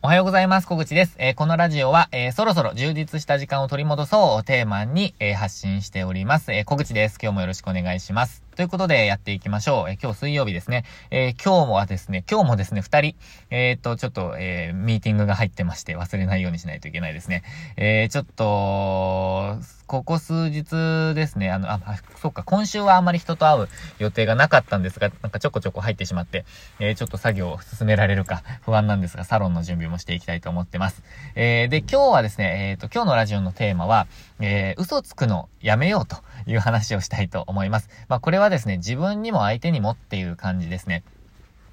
おはようございます。小口です。えー、このラジオは、えー、そろそろ充実した時間を取り戻そうをテーマに、えー、発信しております。え小口です。今日もよろしくお願いします。ということでやっていきましょう。え今日水曜日ですね。え今日もはですね、今日もですね、二人、えっと、ちょっと、えミーティングが入ってまして忘れないようにしないといけないですね。えちょっと、ここ数日ですね、あの、あ、そっか、今週はあんまり人と会う予定がなかったんですが、なんかちょこちょこ入ってしまって、えー、ちょっと作業を進められるか不安なんですが、サロンの準備もしていきたいと思ってます。えー、で、今日はですね、えっ、ー、と、今日のラジオのテーマは、えー、嘘つくのやめようという話をしたいと思います。まあ、これはですね、自分にも相手にもっていう感じですね。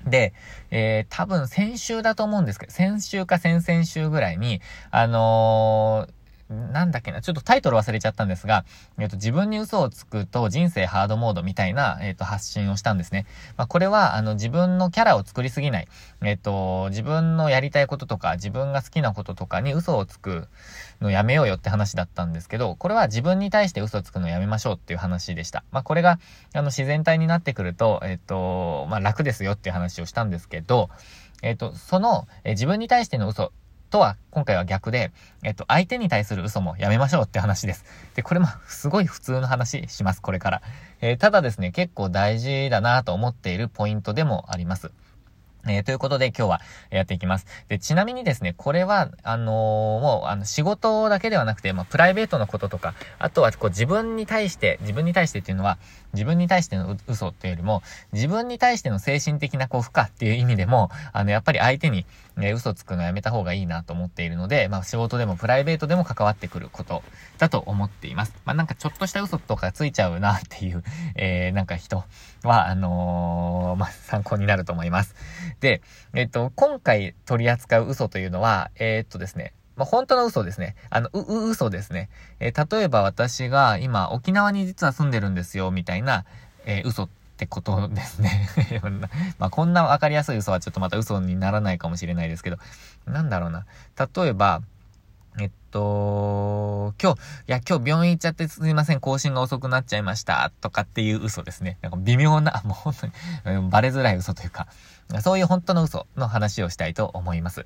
で、えー、多分先週だと思うんですけど、先週か先々週ぐらいに、あのー、なんだっけな、ちょっとタイトル忘れちゃったんですが、えっ、と、自分に嘘をつくと人生ハードモードみたいな、えっ、と、発信をしたんですね。まあ、これは、あの、自分のキャラを作りすぎない。えっ、と、自分のやりたいこととか、自分が好きなこととかに嘘をつくのやめようよって話だったんですけど、これは自分に対して嘘をつくのやめましょうっていう話でした。まあ、これが、あの、自然体になってくると、えっ、と、まあ、楽ですよっていう話をしたんですけど、えっ、と、その、え自分に対しての嘘とは、今回は逆で、えっと、相手に対する嘘もやめましょうって話です。で、これもすごい普通の話します、これから。えー、ただですね、結構大事だなと思っているポイントでもあります。えー、ということで今日はやっていきます。で、ちなみにですね、これは、あのー、もう、あの、仕事だけではなくて、まあ、プライベートのこととか、あとは、こう、自分に対して、自分に対してっていうのは、自分に対しての嘘っていうよりも、自分に対しての精神的なこう負荷っていう意味でも、あの、やっぱり相手に、ね、嘘つくのやめた方がいいなと思っているので、まあ仕事でもプライベートでも関わってくることだと思っています。まあなんかちょっとした嘘とかついちゃうなっていう、えー、なんか人は、あのー、まあ参考になると思います。で、えっ、と、今回取り扱う嘘というのは、え、っとですね、まあ、本当の嘘ですね。あの、う、う、嘘ですね。え、例えば私が今沖縄に実は住んでるんですよ、みたいな、え、嘘ってってことですね。ま、こんなわかりやすい嘘はちょっとまた嘘にならないかもしれないですけど、なんだろうな。例えば、えっと、今日、いや、今日病院行っちゃってすみません、更新が遅くなっちゃいました、とかっていう嘘ですね。なんか微妙な、もう本当に、バレづらい嘘というか、そういう本当の嘘の話をしたいと思います。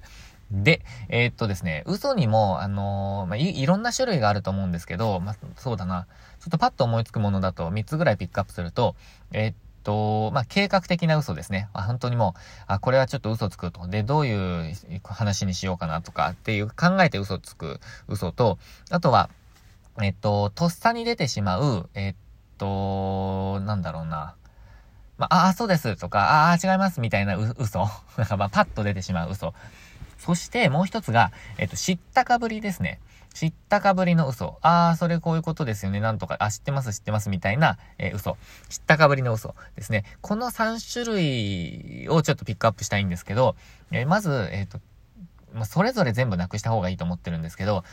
で、えー、っとですね、嘘にも、あのー、まあ、い、いろんな種類があると思うんですけど、まあ、そうだな。ちょっとパッと思いつくものだと3つぐらいピックアップすると、えー、っと、まあ、計画的な嘘ですね。あ本当にもう、あ、これはちょっと嘘つくと。で、どういう話にしようかなとかっていう考えて嘘つく嘘と、あとは、えっと、とっさに出てしまう、えっと、なんだろうな。まあ、あ、そうですとか、ああ、違いますみたいな嘘。なんかまあ、パッと出てしまう嘘。そしてもう一つが、えっと、知ったかぶりですね。知ったかぶりの嘘。ああ、それこういうことですよね。なんとか、あ、知ってます、知ってます、みたいな、えー、嘘。知ったかぶりの嘘ですね。この3種類をちょっとピックアップしたいんですけど、えー、まず、えっ、ー、と、まあ、それぞれ全部なくした方がいいと思ってるんですけど、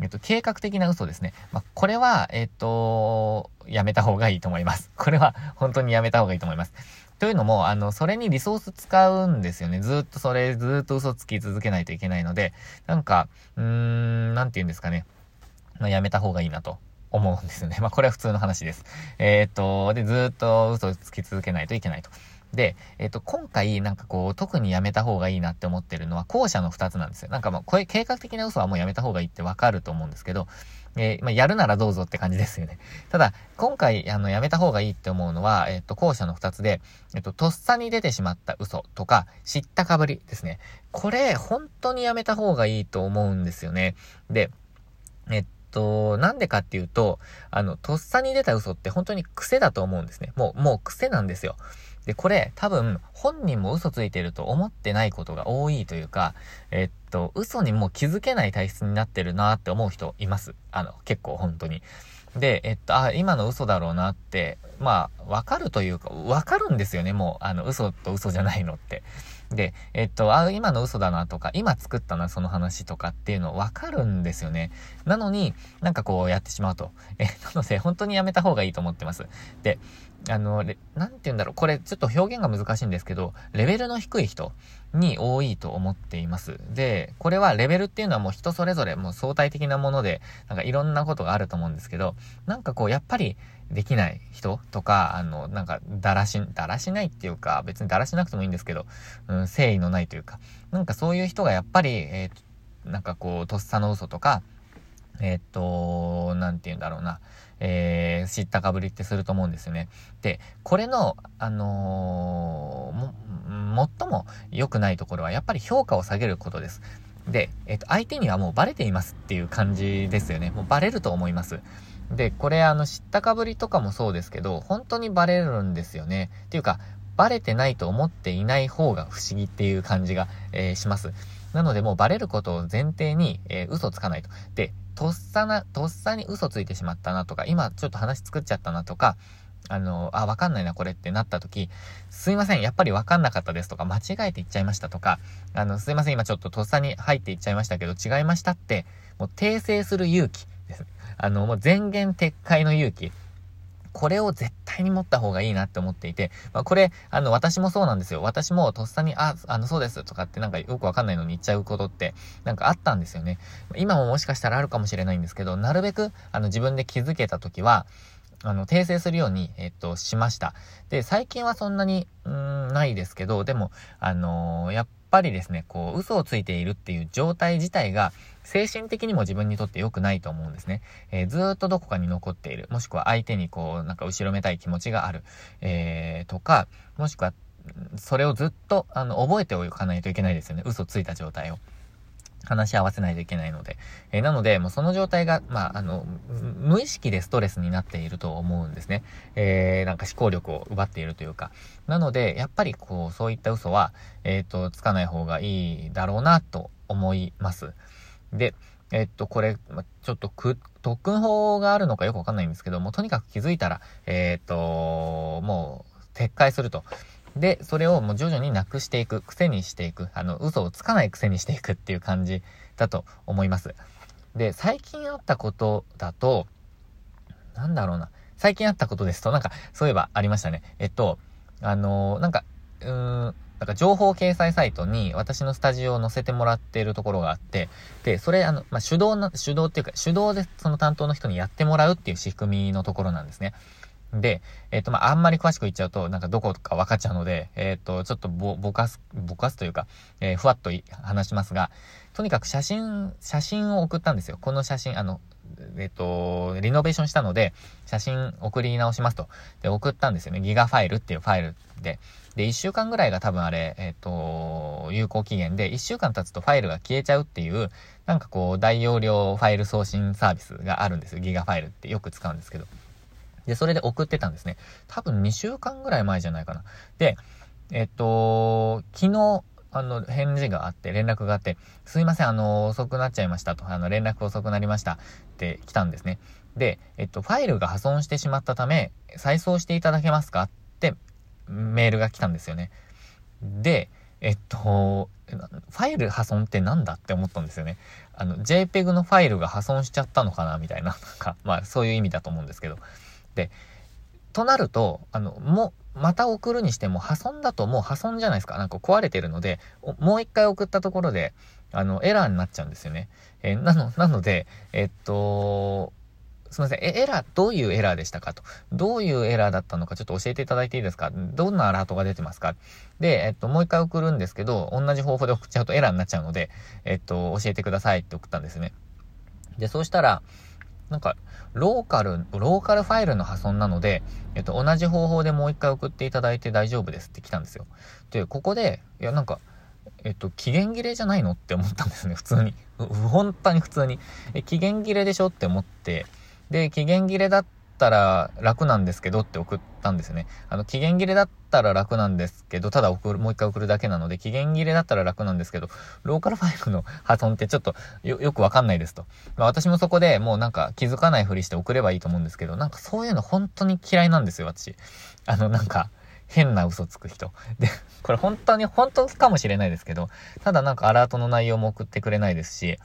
えっと、計画的な嘘ですね。まあ、これは、えっと、やめた方がいいと思います。これは本当にやめた方がいいと思います。というのも、あの、それにリソース使うんですよね。ずっとそれ、ずっと嘘つき続けないといけないので、なんか、うーん、なんて言うんですかね。まあ、やめた方がいいなと思うんですよね。まあ、これは普通の話です。えー、っと、で、ずっと嘘つき続けないといけないと。で、えっ、と、今回なんかこう、特にやめた方がいいなって思ってるのは、後者の2つなんですよ。なんかもう、これ計画的な嘘はもうやめた方がいいってわかると思うんですけど、えー、まあ、やるならどうぞって感じですよね。ただ、今回、あの、やめた方がいいって思うのは、えっ、と、後者の2つで、えっ、と、とっさに出てしまった嘘とか、知ったかぶりですね。これ、本当にやめた方がいいと思うんですよね。で、えっと、なんでかっていうと、あの、とっさに出た嘘って本当に癖だと思うんですね。もう、もう癖なんですよ。で、これ多分本人も嘘ついてると思ってないことが多いというか、えっと、嘘にもう気づけない体質になってるなって思う人います。あの、結構本当に。で、えっと、あ、今の嘘だろうなって、まあ、わかるというか、わかるんですよね、もう、あの、嘘と嘘じゃないのって。で、えっと、あ、今の嘘だなとか、今作ったな、その話とかっていうのわかるんですよね。なのに、なんかこうやってしまうと。え、なので、本当にやめた方がいいと思ってます。で、あの、なんて言うんだろう、これちょっと表現が難しいんですけど、レベルの低い人、に多いと思っています。で、これはレベルっていうのはもう人それぞれもう相対的なもので、なんかいろんなことがあると思うんですけど、なんかこう、やっぱりできない人とか、あの、なんか、だらし、だらしないっていうか、別にだらしなくてもいいんですけど、うん、誠意のないというか、なんかそういう人がやっぱり、えー、なんかこう、とっさの嘘とか、え、っと、なんて言うんだろうな、えー、知ったかぶりってすると思うんですよね。で、これの、あのー、も、最も良くないところは、やっぱり評価を下げることです。で、えっ、と、相手にはもうバレていますっていう感じですよね。もうバレると思います。で、これあの、知ったかぶりとかもそうですけど、本当にバレるんですよね。っていうか、バレてないと思っていない方が不思議っていう感じが、えー、します。なのでもうバレることを前提に、えー、嘘つかないと。で、とっさな、とっさに嘘ついてしまったなとか、今ちょっと話作っちゃったなとか、あの、あ、わかんないな、これってなった時、すいません、やっぱりわかんなかったですとか、間違えて言っちゃいましたとか、あの、すいません、今ちょっととっさに入って言っちゃいましたけど、違いましたって、もう訂正する勇気です。あの、もう前言撤回の勇気。これを絶対に持った方がいいなって思っていて、まあ、これ、あの、私もそうなんですよ。私もとっさに、あ、あの、そうですとかってなんかよくわかんないのに言っちゃうことって、なんかあったんですよね。今ももしかしたらあるかもしれないんですけど、なるべく、あの、自分で気づけた時は、あの、訂正するように、えっと、しました。で、最近はそんなに、うん、ないですけど、でも、あのー、やっぱぱりですね、こう、嘘をついているっていう状態自体が、精神的にも自分にとって良くないと思うんですね。えー、ずっとどこかに残っている。もしくは相手にこう、なんか後ろめたい気持ちがある。えー、とか、もしくは、それをずっと、あの、覚えておかないといけないですよね。嘘ついた状態を。話し合わせないといけないので。えー、なので、もうその状態が、まあ、あの、無意識でストレスになっていると思うんですね。えー、なんか思考力を奪っているというか。なので、やっぱりこう、そういった嘘は、えっ、ー、と、つかない方がいいだろうな、と思います。で、えっと、これ、ちょっとく、特訓法があるのかよくわかんないんですけども、とにかく気づいたら、えっと、もう、撤回すると。で、それをもう徐々になくしていく、癖にしていく、あの、嘘をつかない癖にしていくっていう感じだと思います。で、最近あったことだと、なんだろうな。最近あったことですと、なんか、そういえばありましたね。えっと、あのー、なんか、うーん、なんか情報掲載サイトに私のスタジオを載せてもらっているところがあって、で、それあの、まあ、手動な、手動っていうか、手動でその担当の人にやってもらうっていう仕組みのところなんですね。で、えっ、ー、と、まあ、あんまり詳しく言っちゃうと、なんかどこか分かっちゃうので、えっ、ー、と、ちょっとぼ、ぼかす、ぼかすというか、えー、ふわっと話しますが、とにかく写真、写真を送ったんですよ。この写真、あの、えっ、と、リノベーションしたので、写真送り直しますと。で、送ったんですよね。ギガファイルっていうファイルで。で、1週間ぐらいが多分あれ、えっ、と、有効期限で、1週間経つとファイルが消えちゃうっていう、なんかこう、大容量ファイル送信サービスがあるんですよ。ギガファイルってよく使うんですけど。で、それで送ってたんですね。多分2週間ぐらい前じゃないかな。で、えっと、昨日、あの、返事があって、連絡があって、すいません、あの、遅くなっちゃいましたと、あの、連絡遅くなりましたって来たんですね。で、えっと、ファイルが破損してしまったため、再送していただけますか？ってメールが来たんですよね。で、えっと、ファイル破損って何だって思ったんですよね。あの、JPEG のファイルが破損しちゃったのかな？みたいな、なんか、まあそういう意味だと思うんですけど。で、となると、あの、もう、また送るにしても破損だともう破損じゃないですか。なんか壊れてるので、もう一回送ったところで、あの、エラーになっちゃうんですよね。えー、なの、なので、えっと、すみません。え、エラー、どういうエラーでしたかと。どういうエラーだったのかちょっと教えていただいていいですかどんなアラートが出てますかで、えっと、もう一回送るんですけど、同じ方法で送っちゃうとエラーになっちゃうので、えっと、教えてくださいって送ったんですね。で、そうしたら、なんか、ローカル、ローカルファイルの破損なので、えっと、同じ方法でもう一回送っていただいて大丈夫ですって来たんですよ。で、ここで、いや、なんか、えっと、期限切れじゃないのって思ったんですね、普通に。本当に普通に。え、期限切れでしょって思って、で、期限切れだったら楽なんですけどって送ったんですね。あの、期限切れだったら楽なんですけど、ただ送る、もう一回送るだけなので、期限切れだったら楽なんですけど、ローカルファイルの破損ってちょっとよ、よくわかんないですと。まあ私もそこでもうなんか気づかないふりして送ればいいと思うんですけど、なんかそういうの本当に嫌いなんですよ、私。あの、なんか、変な嘘つく人。で、これ本当に、本当かもしれないですけど、ただなんかアラートの内容も送ってくれないですし、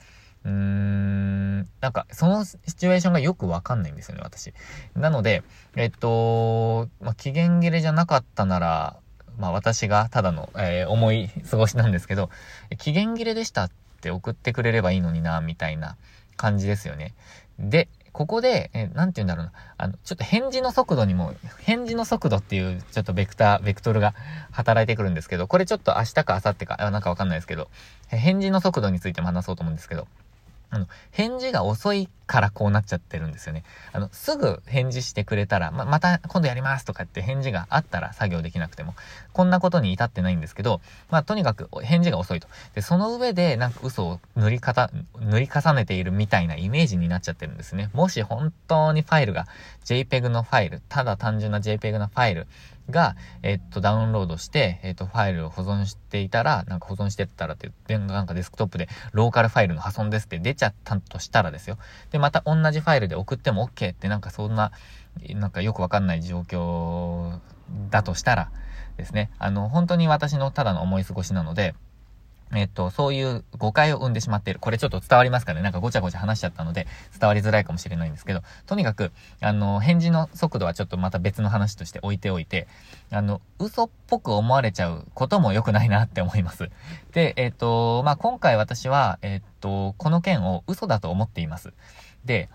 うーん、なんか、そのシチュエーションがよくわかんないんですよね、私。なので、えっと、まあ、期限切れじゃなかったなら、まあ私がただの、えー、思い過ごしなんですけど、期限切れでしたって送ってくれればいいのにな、みたいな感じですよね。で、ここで、えなんて言うんだろうな。あの、ちょっと返事の速度にも、返事の速度っていう、ちょっとベクター、ベクトルが働いてくるんですけど、これちょっと明日か明後日か、あなんかわかんないですけど、返事の速度についても話そうと思うんですけど、返事が遅いからこうなっちゃってるんですよね。あの、すぐ返事してくれたら、ま、また今度やりますとかって返事があったら作業できなくても、こんなことに至ってないんですけど、まあ、とにかく返事が遅いと。で、その上でなんか嘘を塗り方、塗り重ねているみたいなイメージになっちゃってるんですね。もし本当にファイルが JPEG のファイル、ただ単純な JPEG のファイルが、えっと、ダウンロードして、えっと、ファイルを保存していたら、なんか保存してったらって、で、なんかデスクトップでローカルファイルの破損ですって出ちゃったとしたらですよ。で、また同じファイルで送っても OK ってなんかそんな、なんかよくわかんない状況だとしたらですね、あの、本当に私のただの思い過ごしなので、えっと、そういう誤解を生んでしまっている。これちょっと伝わりますかね？なんかごちゃごちゃ話しちゃったので、伝わりづらいかもしれないんですけど、とにかく、あの、返事の速度はちょっとまた別の話として置いておいて、あの、嘘っぽく思われちゃうことも良くないなって思います。で、えっと、まあ、今回私は、えっと、この件を嘘だと思っています。で、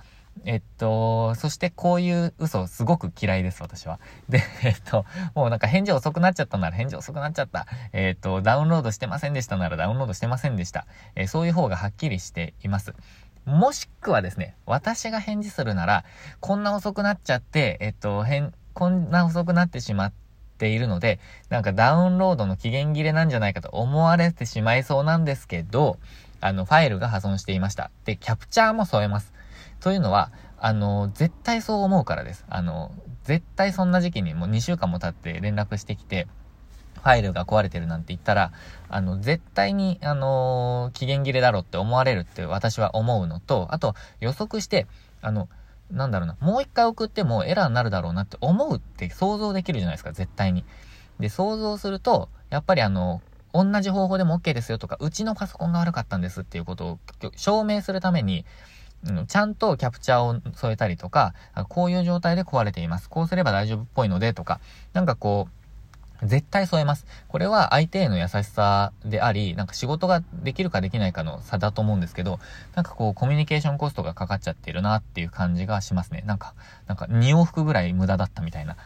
えっと、そしてこういう嘘すごく嫌いです、私は。で、えっと、もうなんか返事遅くなっちゃったなら返事遅くなっちゃった。えっと、ダウンロードしてませんでしたならダウンロードしてませんでした。えー、そういう方がはっきりしています。もしくはですね、私が返事するなら、こんな遅くなっちゃって、えっと、変、こんな遅くなってしまっているので、なんかダウンロードの期限切れなんじゃないかと思われてしまいそうなんですけど、あの、ファイルが破損していました。で、キャプチャーも添えます。というのは、あの、絶対そう思うからです。あの、絶対そんな時期にもう2週間も経って連絡してきて、ファイルが壊れてるなんて言ったら、あの、絶対に、あの期限切れだろうって思われるって私は思うのと、あと予測して、あの、なんだろうな、もう一回送ってもエラーになるだろうなって思うって想像できるじゃないですか、絶対に。で、想像すると、やっぱりあの、同じ方法でも OK ですよとか、うちのパソコンが悪かったんですっていうことを証明するために、うん、ちゃんとキャプチャーを添えたりとか、こういう状態で壊れています。こうすれば大丈夫っぽいのでとか、なんかこう、絶対添えます。これは相手への優しさであり、なんか仕事ができるかできないかの差だと思うんですけど、なんかこうコミュニケーションコストがかかっちゃってるなっていう感じがしますね。なんか、なんか2往復ぐらい無駄だったみたいな。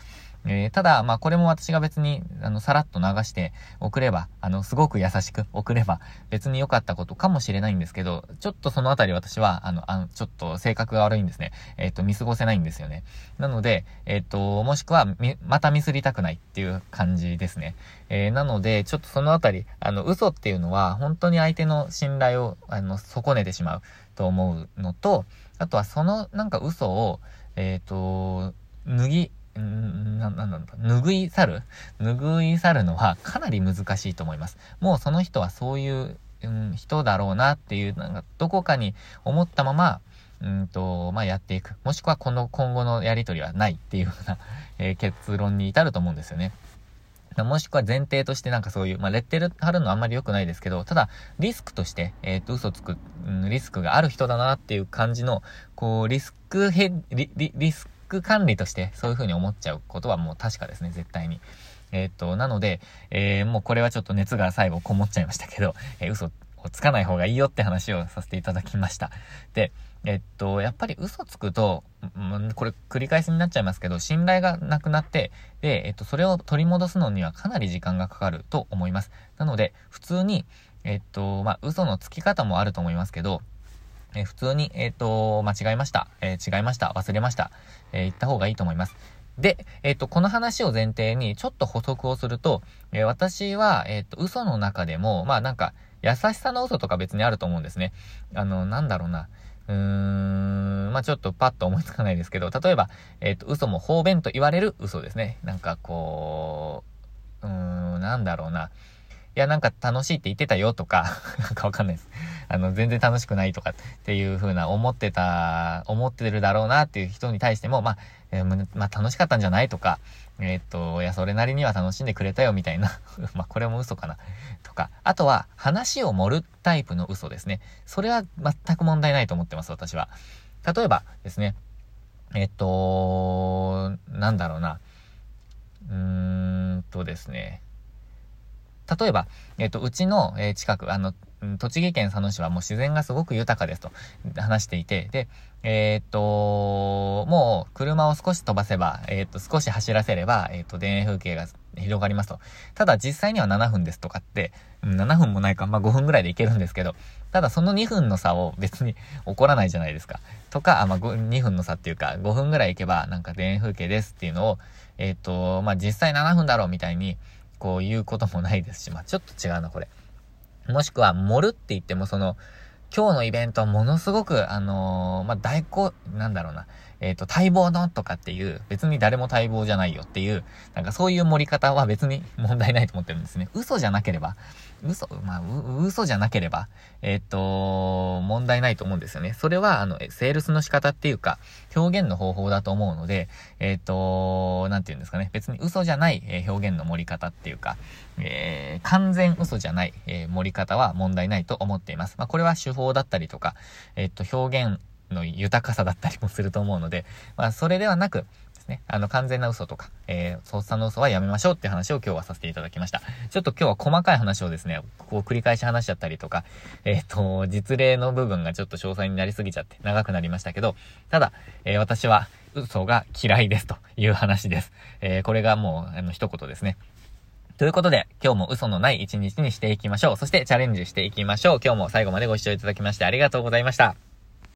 えー、ただ、まあ、これも私が別に、あの、さらっと流して送れば、あの、すごく優しく送れば、別に良かったことかもしれないんですけど、ちょっとそのあたり私は、あの、あの、ちょっと性格が悪いんですね。えっ、ー、と、見過ごせないんですよね。なので、えっ、ー、と、もしくは、み、またミスりたくないっていう感じですね。えなので、ちょっとそのあたり、あの、嘘っていうのは、本当に相手の信頼を、あの、損ねてしまうと思うのと、あとはその、なんか嘘を、えっ、と、脱ぎ、な、なんだ、拭い去る拭い去るのはかなり難しいと思います。もうその人はそういう、うん、人だろうなっていう、なんか、どこかに思ったまま、うんと、まあ、やっていく。もしくはこの今後のやりとりはないっていうような、えー、結論に至ると思うんですよね。もしくは前提としてなんかそういう、まあ、レッテル貼るのはあんまり良くないですけど、ただ、リスクとして、えっ、ー、と、嘘つく、うん、リスクがある人だなっていう感じの、こう、リスクヘリ、リ、リスク管理としてそういう風に思っちゃうことはもう確かですね、絶対に。えー、っと、なので、えー、もうこれはちょっと熱が最後こもっちゃいましたけど、えー、嘘をつかない方がいいよって話をさせていただきました。で、えっと、やっぱり嘘つくと、ん、これ繰り返しになっちゃいますけど、信頼がなくなって、で、えっと、それを取り戻すのにはかなり時間がかかると思います。なので、普通に、えっと、まあ、嘘のつき方もあると思いますけど、え、普通に、えっ、ー、と、間違えました。えー、違いました。忘れました。え言った方がいいと思います。で、えっ、と、この話を前提にちょっと補足をすると、え私は、えっ、と、嘘の中でも、まあなんか、優しさの嘘とか別にあると思うんですね。あの、なんだろうな。うーん、まあちょっとパッと思いつかないですけど、例えば、えっ、と、嘘も方便と言われる嘘ですね。なんかこう、うーん、なんだろうな。いや、なんか楽しいって言ってたよとか、なんかわかんないです。あの、全然楽しくないとかっていう風な思ってた、思ってるだろうなっていう人に対しても、まあ、えー、まあ、楽しかったんじゃないとか、えー、っと、いや、それなりには楽しんでくれたよみたいな まあ、これも嘘かな。とか、あとは、話を盛るタイプの嘘ですね。それは全く問題ないと思ってます、私は。例えばですね、えっと、なんだろうな。うーんとですね。例えば、えっ、と、うちの、近く、あの、栃木県佐野市はもう自然がすごく豊かですと話していて、で、えっ、と、もう車を少し飛ばせば、えっ、と、少し走らせれば、えっ、と、田園風景が広がりますと。ただ実際には7分ですとかって、7分もないか、まあ5分ぐらいで行けるんですけど、ただその2分の差を別に 起こらないじゃないですか。とか、あ、まあ2分の差っていうか、5分ぐらい行けばなんか田園風景ですっていうのを、えっ、と、まあ実際7分だろうみたいに、こう言うこともないですし、まあちょっと違うな、これ。もしくは、盛るって言ってもその、今日のイベントはものすごく、あのー、まあ、大好、なんだろうな、えっ、ー、と、待望のとかっていう、別に誰も待望じゃないよっていう、なんかそういう盛り方は別に問題ないと思ってるんですね。嘘じゃなければ、嘘、まあ、嘘じゃなければ、えっ、ー、と、問題ないと思うんですよね。それは、あの、セールスの仕方っていうか、表現の方法だと思うので、えっ、ー、と、なんて言うんですかね。別に嘘じゃない、え表現の盛り方っていうか、えー、完全嘘じゃない、え盛り方は問題ないと思っています。まあ、これは手法だったりとか、えっ、と、表現の豊かさだったりもすると思うので、まあ、それではなく、ですね、あの、完全な嘘とか、えー、操作の嘘はやめましょうって話を今日はさせていただきました。ちょっと今日は細かい話をですね、こう繰り返し話しちゃったりとか、えっ、ー、と、実例の部分がちょっと詳細になりすぎちゃって長くなりましたけど、ただ、えー、私は嘘が嫌いですという話です。えー、これがもう、あの、一言ですね。ということで、今日も嘘のない一日にしていきましょう。そしてチャレンジしていきましょう。今日も最後までご視聴いただきましてありがとうございました。